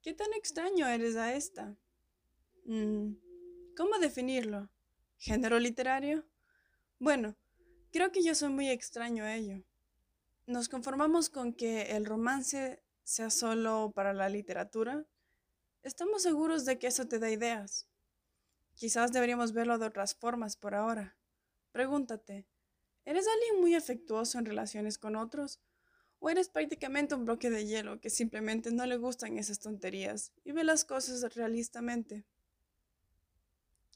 ¿Qué tan extraño eres a esta? Mm, ¿Cómo definirlo? ¿Género literario? Bueno, creo que yo soy muy extraño a ello. ¿Nos conformamos con que el romance sea solo para la literatura? Estamos seguros de que eso te da ideas. Quizás deberíamos verlo de otras formas por ahora. Pregúntate, ¿eres alguien muy afectuoso en relaciones con otros? ¿O eres prácticamente un bloque de hielo que simplemente no le gustan esas tonterías y ve las cosas realistamente?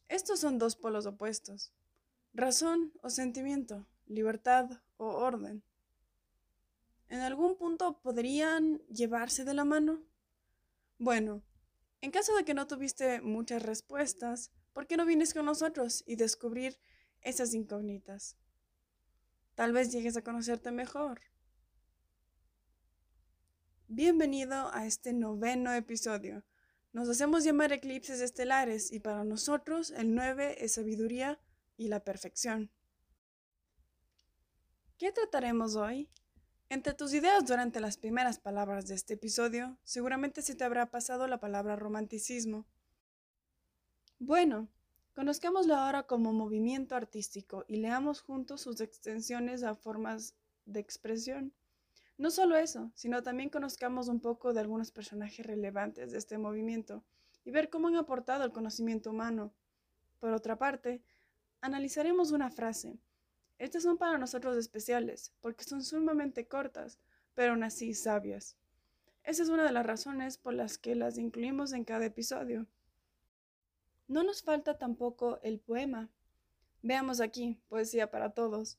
Estos son dos polos opuestos. Razón o sentimiento, libertad o orden. ¿En algún punto podrían llevarse de la mano? Bueno, en caso de que no tuviste muchas respuestas, ¿por qué no vienes con nosotros y descubrir esas incógnitas? Tal vez llegues a conocerte mejor. Bienvenido a este noveno episodio. Nos hacemos llamar eclipses estelares y para nosotros el 9 es sabiduría y la perfección. ¿Qué trataremos hoy? Entre tus ideas durante las primeras palabras de este episodio, seguramente se te habrá pasado la palabra romanticismo. Bueno, conozcámoslo ahora como movimiento artístico y leamos juntos sus extensiones a formas de expresión. No solo eso, sino también conozcamos un poco de algunos personajes relevantes de este movimiento y ver cómo han aportado al conocimiento humano. Por otra parte, analizaremos una frase, estas son para nosotros especiales, porque son sumamente cortas, pero aún así sabias. Esa es una de las razones por las que las incluimos en cada episodio. No nos falta tampoco el poema. Veamos aquí, poesía para todos.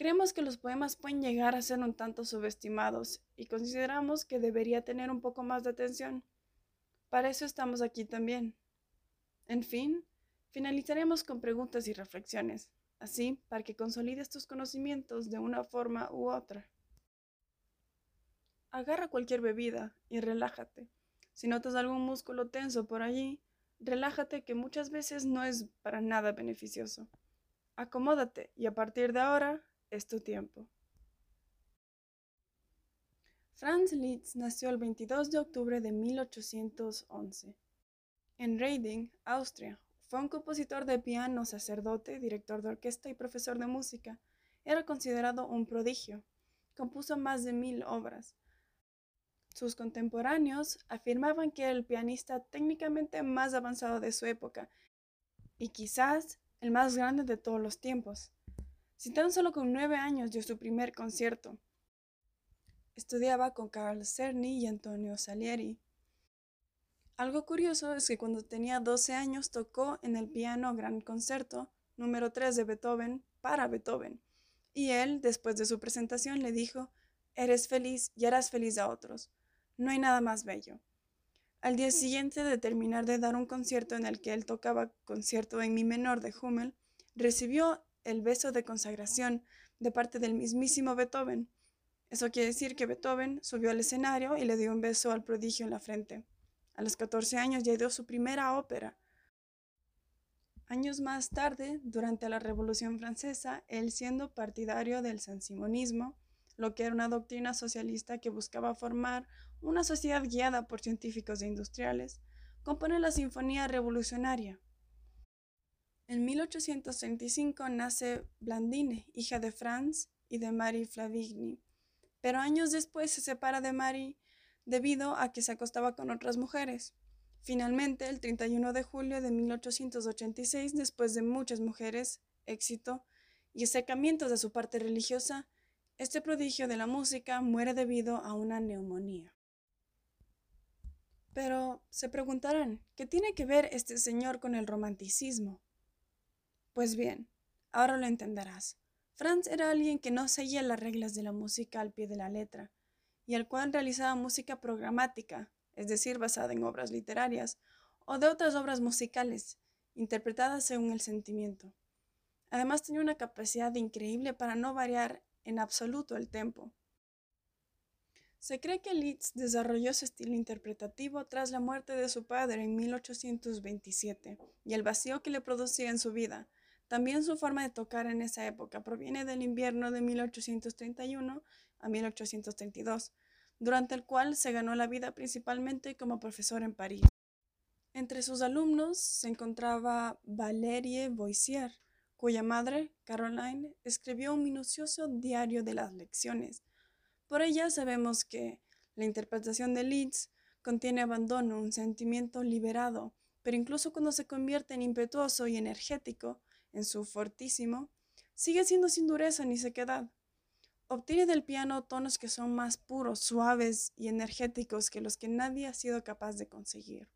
Creemos que los poemas pueden llegar a ser un tanto subestimados y consideramos que debería tener un poco más de atención. Para eso estamos aquí también. En fin, finalizaremos con preguntas y reflexiones así para que consolides tus conocimientos de una forma u otra. Agarra cualquier bebida y relájate. Si notas algún músculo tenso por allí, relájate que muchas veces no es para nada beneficioso. Acomódate y a partir de ahora es tu tiempo. Franz Liszt nació el 22 de octubre de 1811 en Reading, Austria, fue un compositor de piano, sacerdote, director de orquesta y profesor de música. Era considerado un prodigio. Compuso más de mil obras. Sus contemporáneos afirmaban que era el pianista técnicamente más avanzado de su época y quizás el más grande de todos los tiempos. Si tan solo con nueve años dio su primer concierto. Estudiaba con Carl Cerny y Antonio Salieri. Algo curioso es que cuando tenía 12 años tocó en el piano Gran Concerto número 3 de Beethoven para Beethoven. Y él, después de su presentación, le dijo, Eres feliz y harás feliz a otros. No hay nada más bello. Al día siguiente de terminar de dar un concierto en el que él tocaba concierto en mi menor de Hummel, recibió el beso de consagración de parte del mismísimo Beethoven. Eso quiere decir que Beethoven subió al escenario y le dio un beso al prodigio en la frente. A los 14 años ya dio su primera ópera. Años más tarde, durante la Revolución Francesa, él siendo partidario del sansimonismo, lo que era una doctrina socialista que buscaba formar una sociedad guiada por científicos e industriales, compone la Sinfonía Revolucionaria. En 1835 nace Blandine, hija de Franz y de Marie Flavigny, pero años después se separa de Marie debido a que se acostaba con otras mujeres. Finalmente, el 31 de julio de 1886, después de muchas mujeres, éxito y secamientos de su parte religiosa, este prodigio de la música muere debido a una neumonía. Pero se preguntarán, ¿qué tiene que ver este señor con el romanticismo? Pues bien, ahora lo entenderás. Franz era alguien que no seguía las reglas de la música al pie de la letra, y el cual realizaba música programática, es decir, basada en obras literarias o de otras obras musicales, interpretadas según el sentimiento. Además tenía una capacidad increíble para no variar en absoluto el tempo. Se cree que Liszt desarrolló su estilo interpretativo tras la muerte de su padre en 1827 y el vacío que le producía en su vida. También su forma de tocar en esa época proviene del invierno de 1831 a 1832, durante el cual se ganó la vida principalmente como profesor en París. Entre sus alumnos se encontraba Valerie Boissier, cuya madre, Caroline, escribió un minucioso diario de las lecciones. Por ella sabemos que la interpretación de Leeds contiene abandono, un sentimiento liberado, pero incluso cuando se convierte en impetuoso y energético, en su fortísimo, sigue siendo sin dureza ni sequedad. Obtiene del piano tonos que son más puros, suaves y energéticos que los que nadie ha sido capaz de conseguir.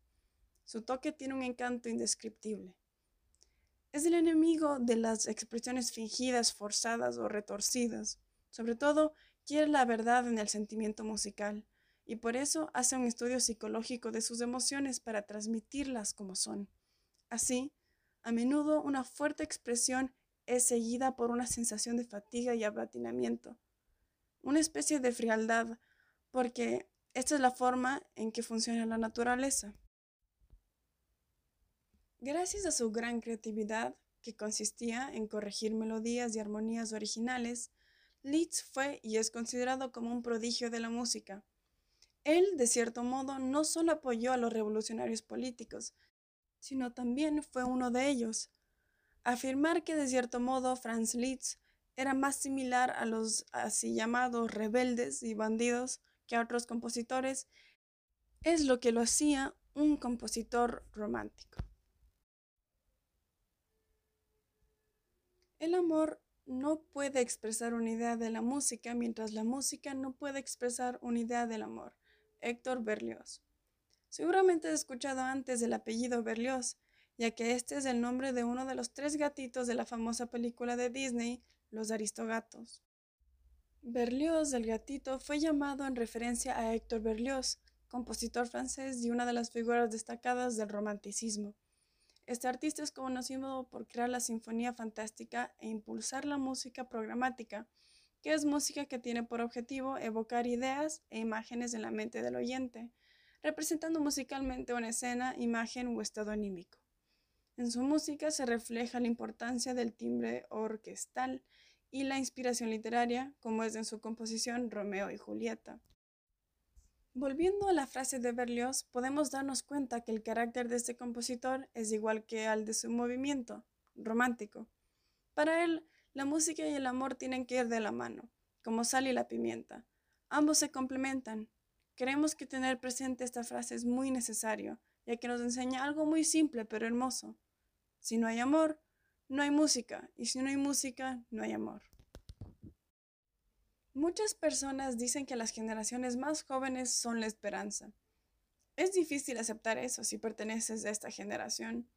Su toque tiene un encanto indescriptible. Es el enemigo de las expresiones fingidas, forzadas o retorcidas. Sobre todo, quiere la verdad en el sentimiento musical, y por eso hace un estudio psicológico de sus emociones para transmitirlas como son. Así, a menudo una fuerte expresión es seguida por una sensación de fatiga y abatinamiento, una especie de frialdad, porque esta es la forma en que funciona la naturaleza. Gracias a su gran creatividad, que consistía en corregir melodías y armonías originales, Liszt fue y es considerado como un prodigio de la música. Él, de cierto modo, no solo apoyó a los revolucionarios políticos, sino también fue uno de ellos. Afirmar que de cierto modo Franz Liszt era más similar a los así llamados rebeldes y bandidos que a otros compositores, es lo que lo hacía un compositor romántico. El amor no puede expresar una idea de la música mientras la música no puede expresar una idea del amor. Héctor Berlioz. Seguramente has escuchado antes el apellido Berlioz, ya que este es el nombre de uno de los tres gatitos de la famosa película de Disney, los Aristogatos. Berlioz, el gatito, fue llamado en referencia a Héctor Berlioz, compositor francés y una de las figuras destacadas del romanticismo. Este artista es conocido por crear la sinfonía fantástica e impulsar la música programática, que es música que tiene por objetivo evocar ideas e imágenes en la mente del oyente, representando musicalmente una escena, imagen o estado anímico. En su música se refleja la importancia del timbre orquestal y la inspiración literaria, como es en su composición Romeo y Julieta. Volviendo a la frase de Berlioz, podemos darnos cuenta que el carácter de este compositor es igual que al de su movimiento, romántico. Para él, la música y el amor tienen que ir de la mano, como sal y la pimienta. Ambos se complementan. Creemos que tener presente esta frase es muy necesario, ya que nos enseña algo muy simple pero hermoso. Si no hay amor, no hay música, y si no hay música, no hay amor. Muchas personas dicen que las generaciones más jóvenes son la esperanza. Es difícil aceptar eso si perteneces a esta generación,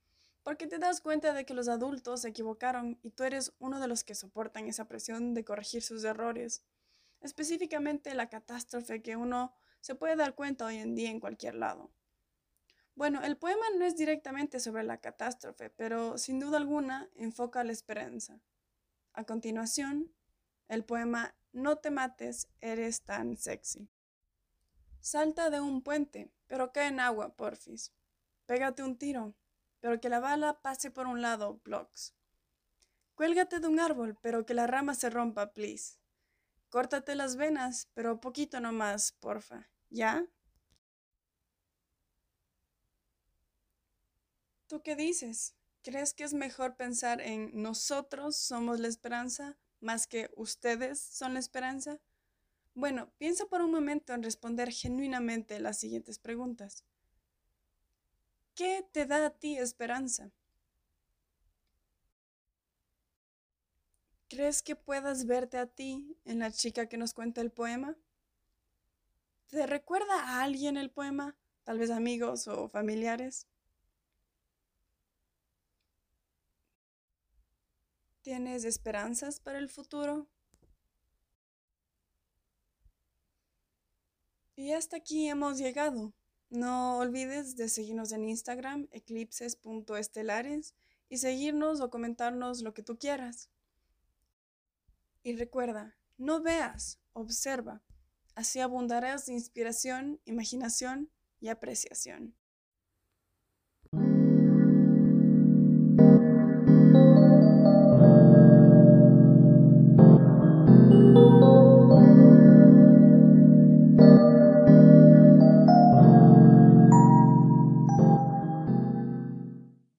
porque te das cuenta de que los adultos se equivocaron y tú eres uno de los que soportan esa presión de corregir sus errores, específicamente la catástrofe que uno se puede dar cuenta hoy en día en cualquier lado. Bueno, el poema no es directamente sobre la catástrofe, pero sin duda alguna enfoca la esperanza. A continuación, el poema No te mates, eres tan sexy. Salta de un puente, pero cae en agua, porfis. Pégate un tiro, pero que la bala pase por un lado, blocks. Cuélgate de un árbol, pero que la rama se rompa, please. Córtate las venas, pero poquito nomás, porfa. ¿Ya? ¿Tú qué dices? ¿Crees que es mejor pensar en nosotros somos la esperanza más que ustedes son la esperanza? Bueno, piensa por un momento en responder genuinamente las siguientes preguntas. ¿Qué te da a ti esperanza? ¿Crees que puedas verte a ti en la chica que nos cuenta el poema? ¿Te recuerda a alguien el poema? Tal vez amigos o familiares. ¿Tienes esperanzas para el futuro? Y hasta aquí hemos llegado. No olvides de seguirnos en Instagram, eclipses.estelares, y seguirnos o comentarnos lo que tú quieras. Y recuerda, no veas, observa. Así abundarás de inspiración, imaginación y apreciación.